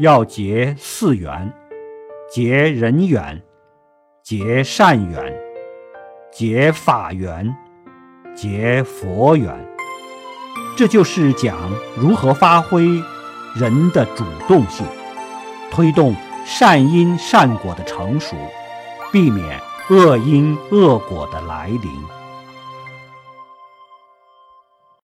要结四缘，结人缘，结善缘，结法缘，结佛缘，这就是讲如何发挥人的主动性，推动善因善果的成熟，避免恶因恶果的来临。